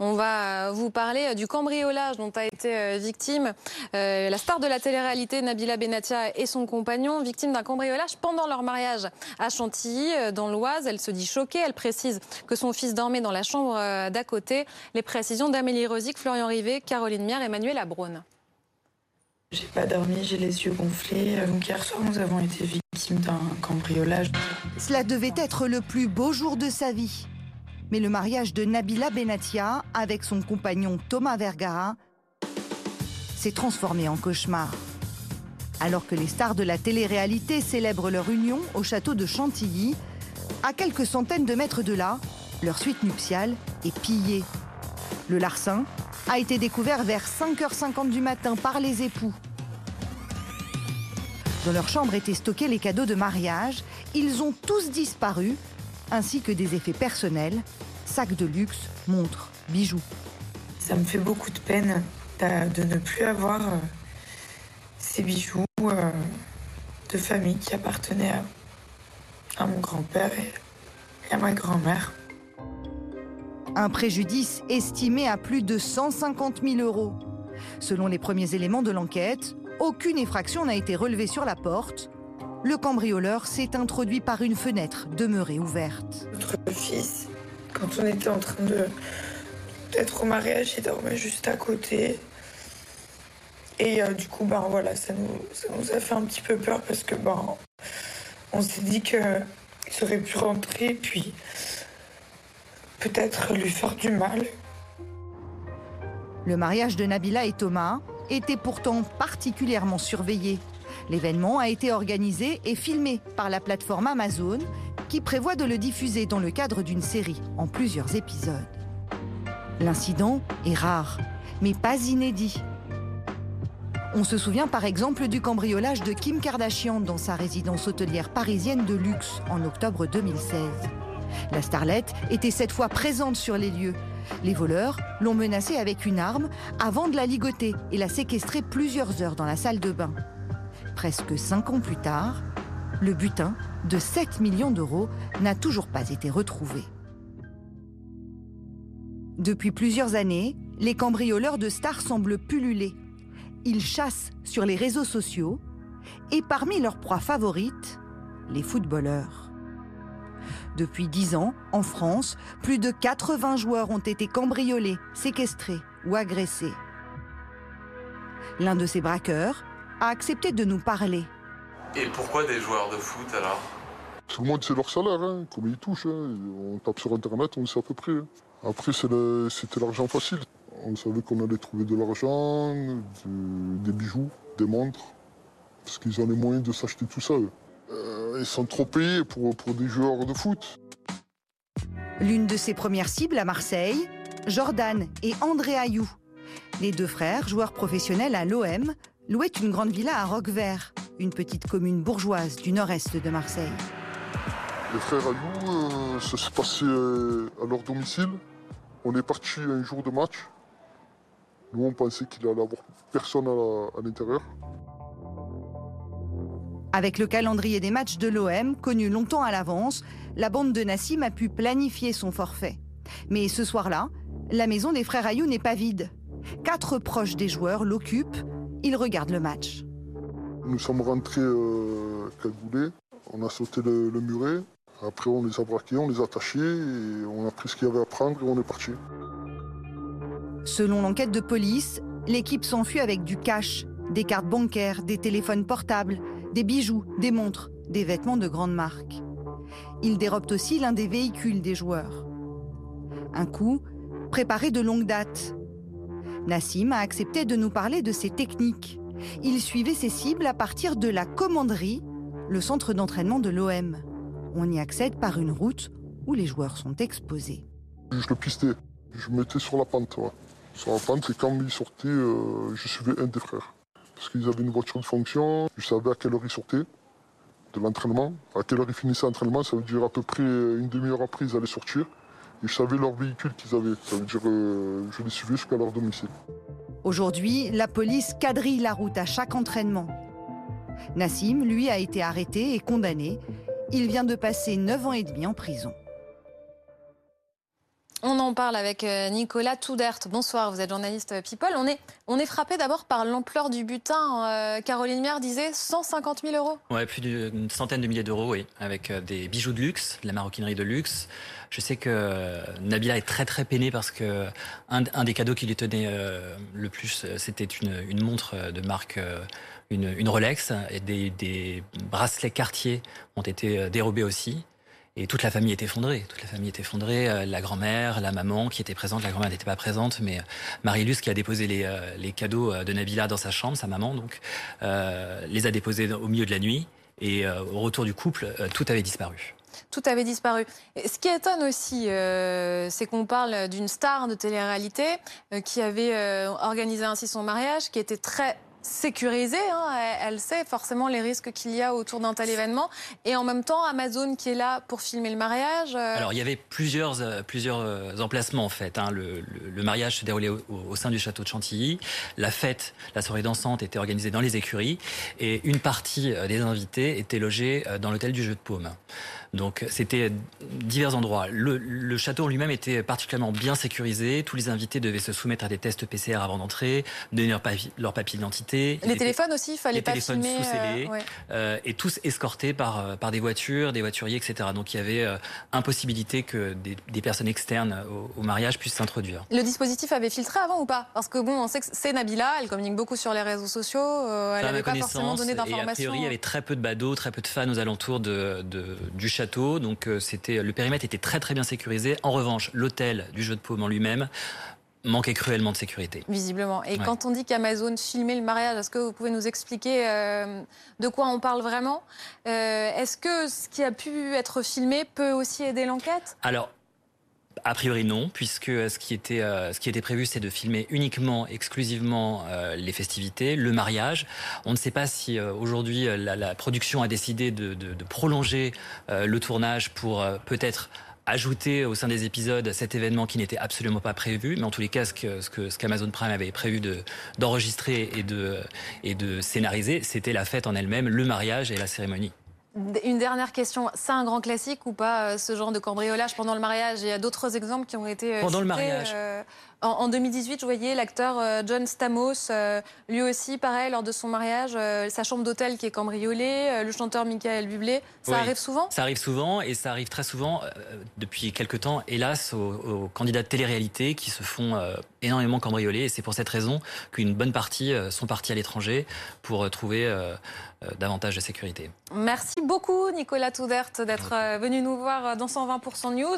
On va vous parler du cambriolage dont a été euh, victime euh, la star de la télé-réalité Nabila Benatia et son compagnon, victime d'un cambriolage pendant leur mariage à Chantilly, euh, dans l'Oise. Elle se dit choquée. Elle précise que son fils dormait dans la chambre d'à côté. Les précisions d'Amélie Rosic, Florian Rivet, Caroline Mière, Emmanuel Abraune. J'ai pas dormi, j'ai les yeux gonflés. Donc hier soir, nous avons été victimes d'un cambriolage. Cela devait être le plus beau jour de sa vie. Mais le mariage de Nabila Benatia avec son compagnon Thomas Vergara s'est transformé en cauchemar. Alors que les stars de la télé-réalité célèbrent leur union au château de Chantilly, à quelques centaines de mètres de là, leur suite nuptiale est pillée. Le larcin a été découvert vers 5h50 du matin par les époux. Dans leur chambre étaient stockés les cadeaux de mariage. Ils ont tous disparu ainsi que des effets personnels, sacs de luxe, montres, bijoux. Ça me fait beaucoup de peine de ne plus avoir euh, ces bijoux euh, de famille qui appartenaient à, mon grand-père et, à ma grand-mère. Un préjudice estimé à plus de 150 000 euros. Selon les premiers éléments de l'enquête, aucune effraction n'a été relevée sur la porte le cambrioleur s'est introduit par une fenêtre demeurée ouverte. Notre fils, quand on était en train de d'être au mariage, il dormait juste à côté. Et euh, du coup, ben voilà, ça nous, a fait un petit peu peur parce que ben, on s'est dit qu'il serait pu rentrer, puis peut-être lui faire du mal. Le mariage de Nabila et Thomas était pourtant particulièrement surveillé. L'événement a été organisé et filmé par la plateforme Amazon qui prévoit de le diffuser dans le cadre d'une série en plusieurs épisodes. L'incident est rare, mais pas inédit. On se souvient par exemple du cambriolage de Kim Kardashian dans sa résidence hôtelière parisienne de luxe en octobre 2016. La starlette était cette fois présente sur les lieux. Les voleurs l'ont menacée avec une arme avant de la ligoter et la séquestrer plusieurs heures dans la salle de bain presque cinq ans plus tard, le butin de 7 millions d'euros n'a toujours pas été retrouvé. Depuis plusieurs années, les cambrioleurs de stars semblent pulluler. Ils chassent sur les réseaux sociaux et parmi leurs proies favorites, les footballeurs. Depuis dix ans, en France, plus de 80 joueurs ont été cambriolés, séquestrés ou agressés. L'un de ces braqueurs a accepté de nous parler. Et pourquoi des joueurs de foot alors? Tout le monde sait leur salaire, hein, combien ils touchent. Hein. On tape sur Internet, on le sait à peu près. Hein. Après, c'était l'argent facile. On savait qu'on allait trouver de l'argent, des bijoux, des montres, parce qu'ils ont les moyens de s'acheter tout ça. Euh, ils sont trop payés pour, pour des joueurs de foot. L'une de ses premières cibles à Marseille, Jordan et André Ayou. Les deux frères, joueurs professionnels à l'OM, louait une grande villa à Roquevert, une petite commune bourgeoise du nord-est de Marseille. Les frères Alou, euh, ça s'est passé euh, à leur domicile. On est parti un jour de match. Nous, on pensait qu'il allait avoir personne à l'intérieur. Avec le calendrier des matchs de l'OM, connu longtemps à l'avance, la bande de Nassim a pu planifier son forfait. Mais ce soir-là, la maison des frères Ayou n'est pas vide. Quatre proches des joueurs l'occupent il regarde le match. Nous sommes rentrés euh, cagoulés, on a sauté le, muret, après on les a braqués, on les a attachés, et on a pris ce qu'il y avait à prendre et on est parti. Selon l'enquête de police, l'équipe s'enfuit avec du cash, des cartes bancaires, des téléphones portables, des bijoux, des montres, des vêtements de grande marque. Ils dérobent aussi l'un des véhicules des joueurs. Un coup préparé de longue date, Nassim a accepté de nous parler de ses techniques. Il suivait ses cibles à partir de la commanderie, le centre d'entraînement de l'OM. On y accède par une route où les joueurs sont exposés. Je le pistais, je me mettais sur la pente. Sur la pente, et quand il sortait, euh, je suivais un des frères. Parce qu'ils avaient une voiture de fonction, je savais à quelle heure ils sortaient de l'entraînement. À quelle heure ils finissaient l'entraînement, ça veut dire à peu près une demi-heure après, ils allaient sortir je savais leur véhicule qu'ils avaient. Ça veut dire euh, je les suivais jusqu'à leur domicile. Aujourd'hui, la police quadrille la route à chaque entraînement. Nassim, lui, a été arrêté et condamné. Il vient de passer 9 ans et demi en prison. On en parle avec euh, Nicolas Toudert. Bonsoir, vous êtes journaliste People. On est, frappé d'abord par l'ampleur du butin. Euh, Caroline Mière disait 150 000 euros. Ouais, plus d'une centaine de milliers d'euros, oui, avec euh, des bijoux de luxe, de la maroquinerie de luxe. Je sais que Nabila est très très peinée parce que un, des cadeaux qui lui tenait le plus, c'était une, montre de marque, une, une Rolex, et des, des bracelets Cartier ont été dérobés aussi. Et toute la famille est effondrée. Toute la famille est effondrée. Euh, la grand-mère, la maman qui était présente. La grand-mère n'était pas présente, mais euh, Marie-Luce qui a déposé les, euh, les, cadeaux de Nabila dans sa chambre, sa maman donc, les a déposés au milieu de la nuit. Et au retour du couple, tout avait disparu tout avait disparu. Ce qui étonne aussi, c'est qu'on parle d'une star de télé-réalité qui avait organisé ainsi son mariage, qui était très sécurisée. Hein. Elle sait forcément les risques qu'il y a autour d'un tel événement. Et en même temps, Amazon qui est là pour filmer le mariage. Euh, Alors, il y avait plusieurs, euh, plusieurs euh, emplacements en fait. Hein. Le, mariage se déroulait au, sein du château de Chantilly. La fête, la soirée dansante était organisée dans les écuries. Et une partie des invités était logée dans l'hôtel du Jeu de Paume. Donc c'était divers endroits. Le, château lui-même était particulièrement bien sécurisé. Tous les invités devaient se soumettre à des tests PCR avant d'entrer, donner leur, papier, leur papier d'identité. Les téléphones aussi, il fallait les pas téléphones sous scellés, euh, euh, et tous escortés par, euh, par des voitures, des voituriers, etc. Donc il y avait impossibilité que des, personnes externes au, mariage puissent s'introduire. Le dispositif avait filtré avant ou pas? Parce que bon, on sait que c'est Nabila, elle communique beaucoup sur les réseaux sociaux, elle n'avait pas forcément donné d'informations. Et a priori, il y avait très peu de badauds, très peu de fans aux alentours de, de du château, donc euh, c'était le périmètre était très très bien sécurisé. En revanche, l'hôtel du jeu de paume en lui-même manquait cruellement de sécurité. Visiblement. Et quand on dit qu'Amazon filmait le mariage, est-ce que vous pouvez nous expliquer euh, de quoi on parle vraiment? Euh, Est-ce que ce qui a pu être filmé peut aussi aider l'enquête? Alors, a priori non, puisque euh, ce qui était, euh, ce qui était prévu, c'est de filmer uniquement, exclusivement euh, les festivités, le mariage. On ne sait pas si aujourd'hui la, production a décidé de, prolonger le tournage pour peut-être ajouter au sein des épisodes cet événement qui n'était absolument pas prévu, mais en tous les cas, ce que ce qu'Amazon Prime avait prévu de d'enregistrer et de et de scénariser, c'était la fête en elle-même, le mariage et la cérémonie. Une dernière question, c'est un grand classique ou pas euh, ce genre de cambriolage pendant le mariage? Il y a d'autres exemples qui ont été euh, pendant le mariage. Euh, en, 2018, je voyais l'acteur euh, John Stamos, euh, lui aussi, pareil, lors de son mariage, euh, sa chambre d'hôtel qui est cambriolée, le chanteur Michael Bublé. Ça arrive souvent? Ça arrive souvent et ça arrive très souvent depuis quelques temps, hélas, aux, candidats de télé-réalité qui se font énormément cambrioler. Et c'est pour cette raison qu'une bonne partie sont partis à l'étranger pour trouver davantage de sécurité. Merci beaucoup, Nicolas Toudert, d'être venu nous voir dans 120% News.